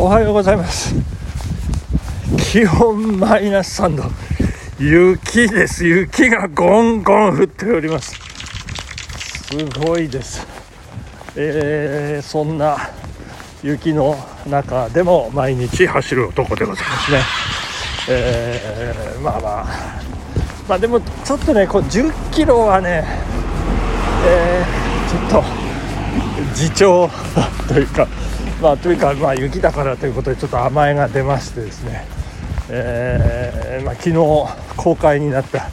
おはようございます。気温マイナス3度。雪です。雪がゴンゴン降っております。すごいです。えー、そんな雪の中でも毎日走る男でございますね。えー、まあまあ。まあでもちょっとねこう10キロはねえー、ちょっと自重というかまあというかまあ雪だからということでちょっと甘えが出ましてですね。えー、まあ、昨日公開になった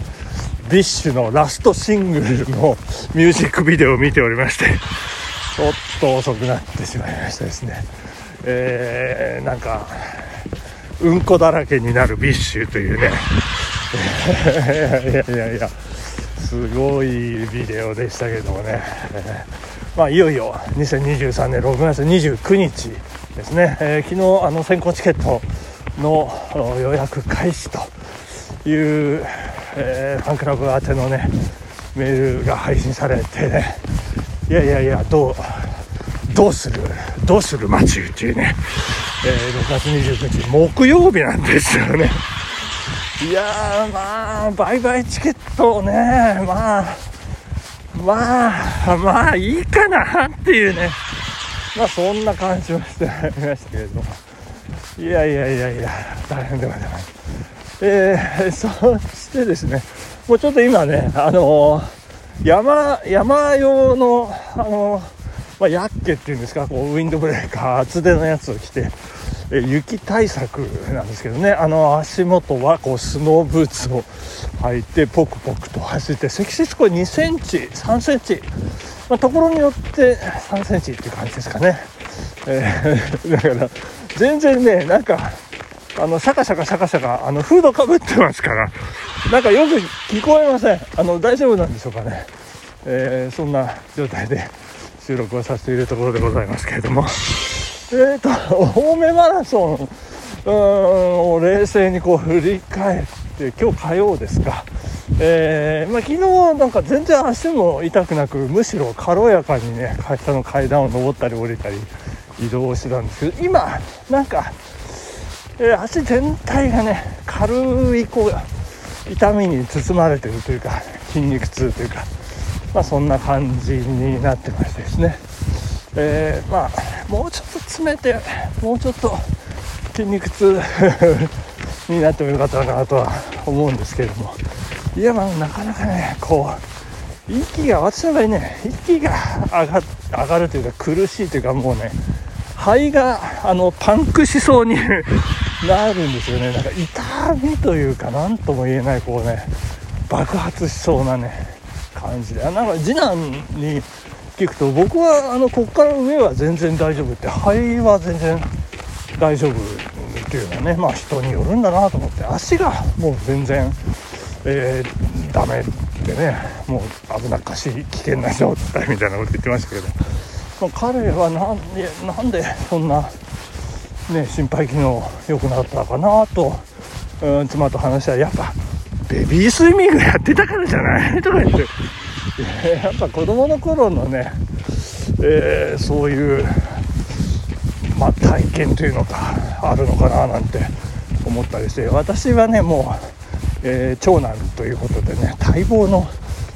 BiSH のラストシングルのミュージックビデオを見ておりましてちょっと遅くなってしまいましたですね。えー、なんかうんこだらけになる BiSH というね。いやいやいやすごいビデオでしたけどもね、まあ、いよいよ2023年6月29日ですね、えー、昨日あの先行チケットの予約開始という、えー、ファンクラブ宛てのねメールが配信されてね。いやいやいやどうどうするどうする街っていうね、えー、6月29日木曜日なんですよね。いやまあ売買チケットをねまあまあまあいいかなっていうね。まあそんな感じはしてましたけれども。いやいやいやいや大変ではない。えー、そしてですねもうちょっと今ねあのー、山山用のあのーまあ、ヤッケっていうんですかこうウィンドブレーカー厚手のやつを着て雪対策なんですけどね。あの足元はこうスノーブーツを履いてポクポクと走って積雪これ2センチ3センチ、まあ、ところによって3センチっていう感じですかね、えー、だから全然ねなんかあのシャカシャカシャカシャカあのフードかぶってますからなんかよく聞こえません。あの大丈夫なんでしょうかね、えー、そんな状態で収録をさせているところでございますけれども。えーと、青梅マラソン。を冷静にこう振り返って今日火曜ですか、えー、まあ、昨日なんか全然足も痛くなくむしろ軽やかにね会社の階段を上ったり降りたり移動してたんですけど今なんか、えー、足全体がね軽いこう痛みに包まれてるというか筋肉痛というか、まあ、そんな感じになってましてですね。えー、まあもうちょっと詰めてもうちょっと筋肉痛 になってもよかったのかなとは思うんですけれども。いやまあなかなかねこう息が私の場合ね。息が上が上がるというか苦しいというかもうね肺があのパンクしそうに なるんですよね。なんか痛みというか何とも言えないこうね爆発しそうなね感じで。あなんか次男に聞くと僕はあのここから上は全然大丈夫って肺は全然大丈夫っていうのはねまあ人によるんだなと思って足がもう全然、えー、ダメでねもう危なっかしい危険な状態みたいなこと言ってましたけど、まあ、彼はなんでなんでそんな、ね、心肺機能良くなったかなと、うん、妻と話したらやっぱベビースイミングやってたからじゃない？とか言って。やっぱ子供の頃のね、えー、そういう、まあ、体験というのかあるのかななんて思ったりして私はねもう、えー、長男ということでね待望の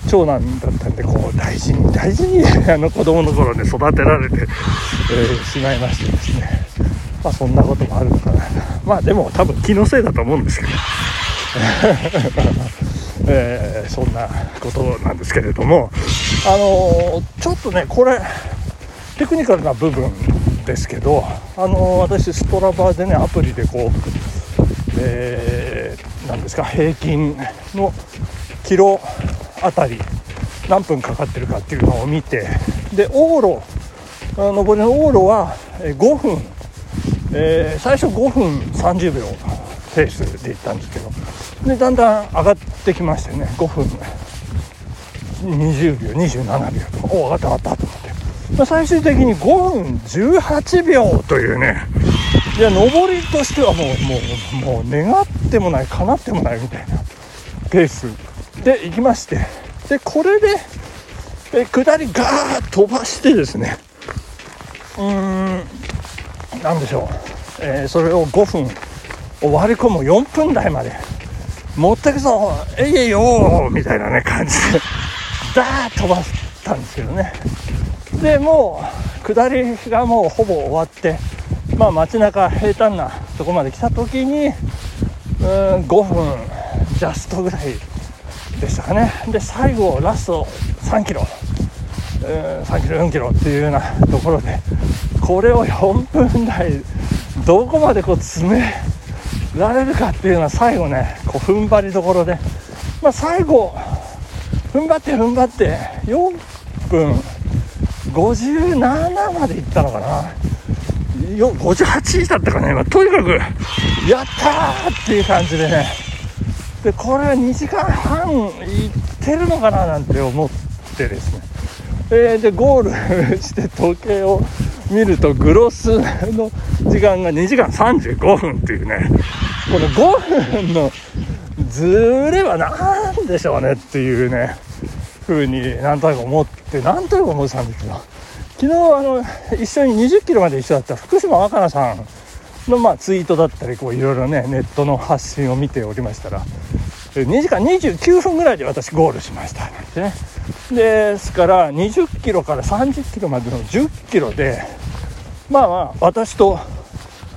長男だったんでこう大事に大事に あの子供の頃ね育てられて、えー、しまいましてですね。まあそんなこともあるのかな。まあでも多分気のせいだと思うんですけど。えー、そんなことなんですけれども、あのー、ちょっとね、これ、テクニカルな部分ですけど、あのー、私、ストラバーでね、アプリでこう、えー、ですか、平均のキロあたり、何分かかってるかっていうのを見て、で、往路、上りの往路は5分、えー、最初5分30秒ペースで行ったんですけど、でだんだん上がってきましてね5分。20秒27秒とかお上がった上がったと思って、まあ、最終的に5分18秒というねいや上りとしてはもうもうもう願ってもない叶ってもないみたいなペース。で行きまして。でこれでえ下りガーッ飛ばしてですねうーん何でしょう。えー、それを5分。を割り込む4分台まで持ってくぞ。えいえいよみたいなね感じで。ダーッ飛ばしたんですけどね。でもう下りがもうほぼ終わってまあ街中平坦なとこまで来た時にうん5分ジャストぐらいでしたかね。で最後ラスト3キロ。うん3キロ4キロっていうようなところでこれを4分台どこまでこう詰められるかっていうのは最後ねこう踏ん張りどころで、まあ、最後踏ん張って踏ん張って4分57までいったのかな。よ58だったかね、まあ、とにかくやったーっていう感じでね。でこれは2時間半いってるのかななんて思ってですね、えー、でゴール して時計を見るとグロスの時間が2時間35分っていうね。この5分のずれは何でしょうねっていうね風になんとなく思ってなんとなく思ってたんですけど昨日あの一緒に20キロまで一緒だった福島若菜さんのまあツイートだったりこういろいろねネットの発信を見ておりましたら2時間29分ぐらいで私ゴールしましたなんてね。ですから20キロから30キロまでの10キロでまあまあ私と、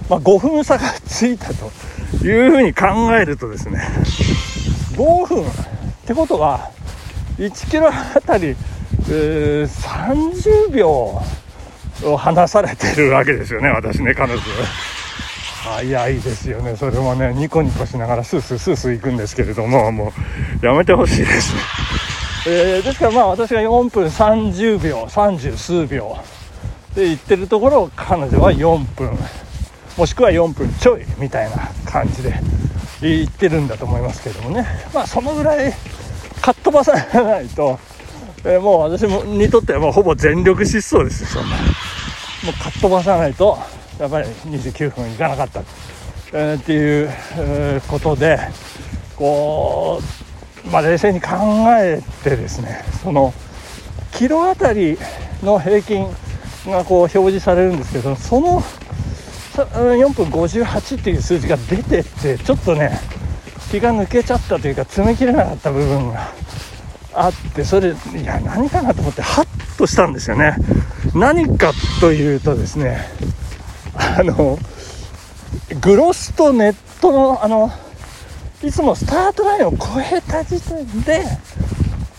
まあ、5分差がついたと。いうふうに考えるとですね5分ってことは1キロあたり、えー、30秒を離されてるわけですよね私ね彼女。早いですよね。それもねニコニコしながらスースースースー行くんですけれどももうやめてほしいです。ね、えー、ですからまあ私が4分30秒30数秒で行ってるところを彼女は4分もしくは4分ちょいみたいな感じで行ってるんだと思いますけどもね。まあそのぐらいかっ飛ばさないと、えー、もう私もにとってはもうほぼ全力疾走ですよそんな。もうかっ飛ばさないとやっぱり29分いかなかった、えー、っていう、えー、ことでこう、まあ、冷静に考えてですねそのキロあたりの平均がこう表示されるんですけどその4分58っていう数字が出てってちょっとね気が抜けちゃったというか詰めきれなかった部分があってそれいや何かなと思ってハッとしたんですよね。何かというとですねあのグロスとネットのあのいつもスタートラインを超えた時点で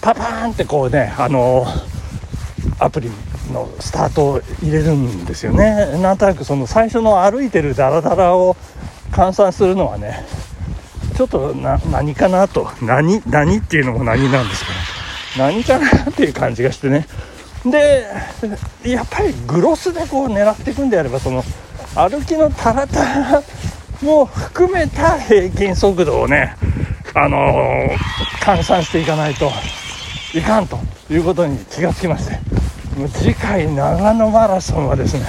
パパーンってこうねあのアプリのスタートを入れるんですよね。なんとなくその最初の歩いてるダラダラを換算するのはねちょっと何かなと。何何っていうのも何なんですけど何かなっていう感じがしてね。でやっぱりグロスでこう狙っていくんであればその歩きのタラタラも含めた平均速度をねあのー、換算していかないといかんということに気がつきまして。次回長野マラソンはですね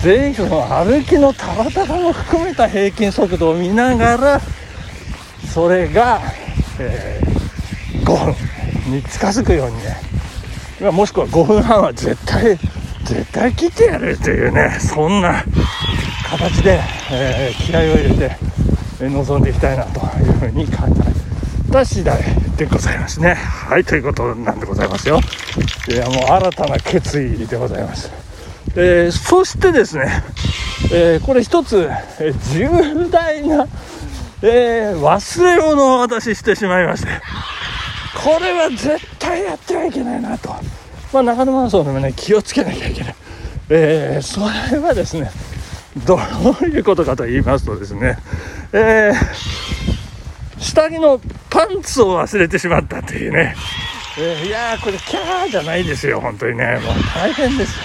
ぜひ歩きのたらたらも含めた平均速度を見ながらそれが、えー、5分に近づくようにね。もしくは5分半は絶対絶対切ってやるというねそんな形で、えー、気合を入れて臨んでいきたいなというふうに考えた次第でございますね。はいということなんでございますよ。いやもう新たな決意でございます、えー、そしてですね、えー、これ一つ、えー、重大な、え忘れ物を私してしまいましてこれは絶対やってはいけないなと、まあ、長野マラソンでもね気をつけなきゃいけない、えそれはですねどういうことかと言いますとですね、え下着のパンツを忘れてしまったというね。えー、いやこれキャーじゃないですよ。本当にね。もう大変ですよ。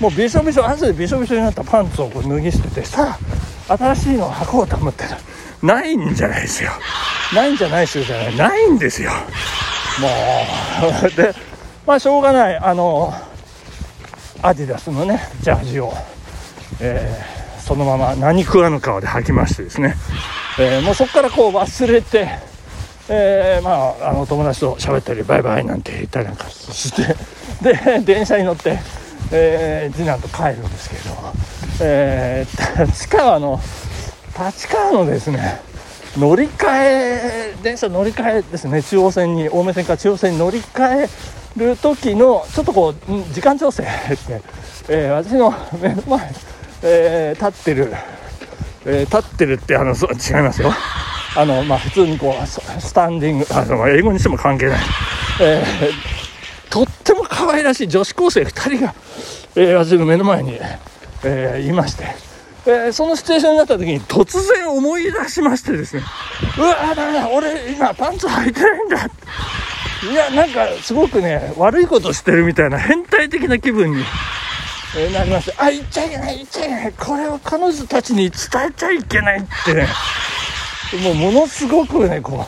もうびしょびしょ汗でびしょびしょになったパンツをこう脱ぎ捨ててさあ新しいのを履こうと思ったらないんじゃないですよ。ないんじゃないですよじゃない。ないんですよ。もうでまあしょうがないあのアディダスのねジャージを、えー、そのまま何食わぬ顔で履きましてですね、えー、もうそこからこう忘れてえー、まあ、あの友達と喋ったりバイバイなんて言ったりなんかして で電車に乗って、えー、次男と帰るんですけどえー、立川の立川のですね乗り換え電車乗り換えですね中央線に青梅線から中央線に乗り換える時のちょっとこう時間調整ですね、えー、私の目の前、えー、立ってる、えー、立ってるってあの違いますよ。あのまあ普通にこうスタンディングあの英語にしても関係ない、えー、とっても可愛らしい女子高生2人が、えー、私の目の前に、えー、いまして。えー、そのシチュエーションになった時に突然思い出しましてですね。うわだめだ俺今パンツ履いてないんだ。いやなんかすごくね悪いことしてるみたいな変態的な気分に、えー、なりまして。あ言っちゃいけない言っちゃいけない。これを彼女たちに伝えちゃいけないって。ねもうものすごくねこ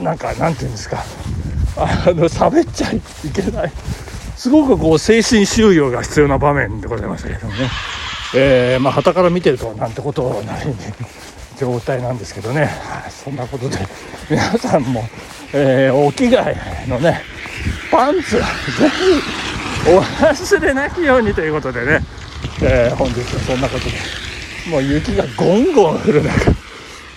うなんかなんていうんですか。あの喋っちゃいけない。すごくこう精神収容が必要な場面でございましたけどもね。えー、まあ旗から見てるとなんてことなりに状態なんですけどね、そんなことで皆さんも、えー、お着替えのねパンツぜひお忘れないようにということでね、えー、本日はそんなことでもう雪がゴンゴン降る中、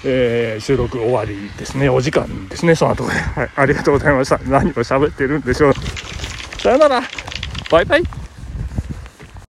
えー、収録終わりですね。お時間ですね。その後。で、はい、ありがとうございました。何を喋ってるんでしょう。さよなら。バイバイ。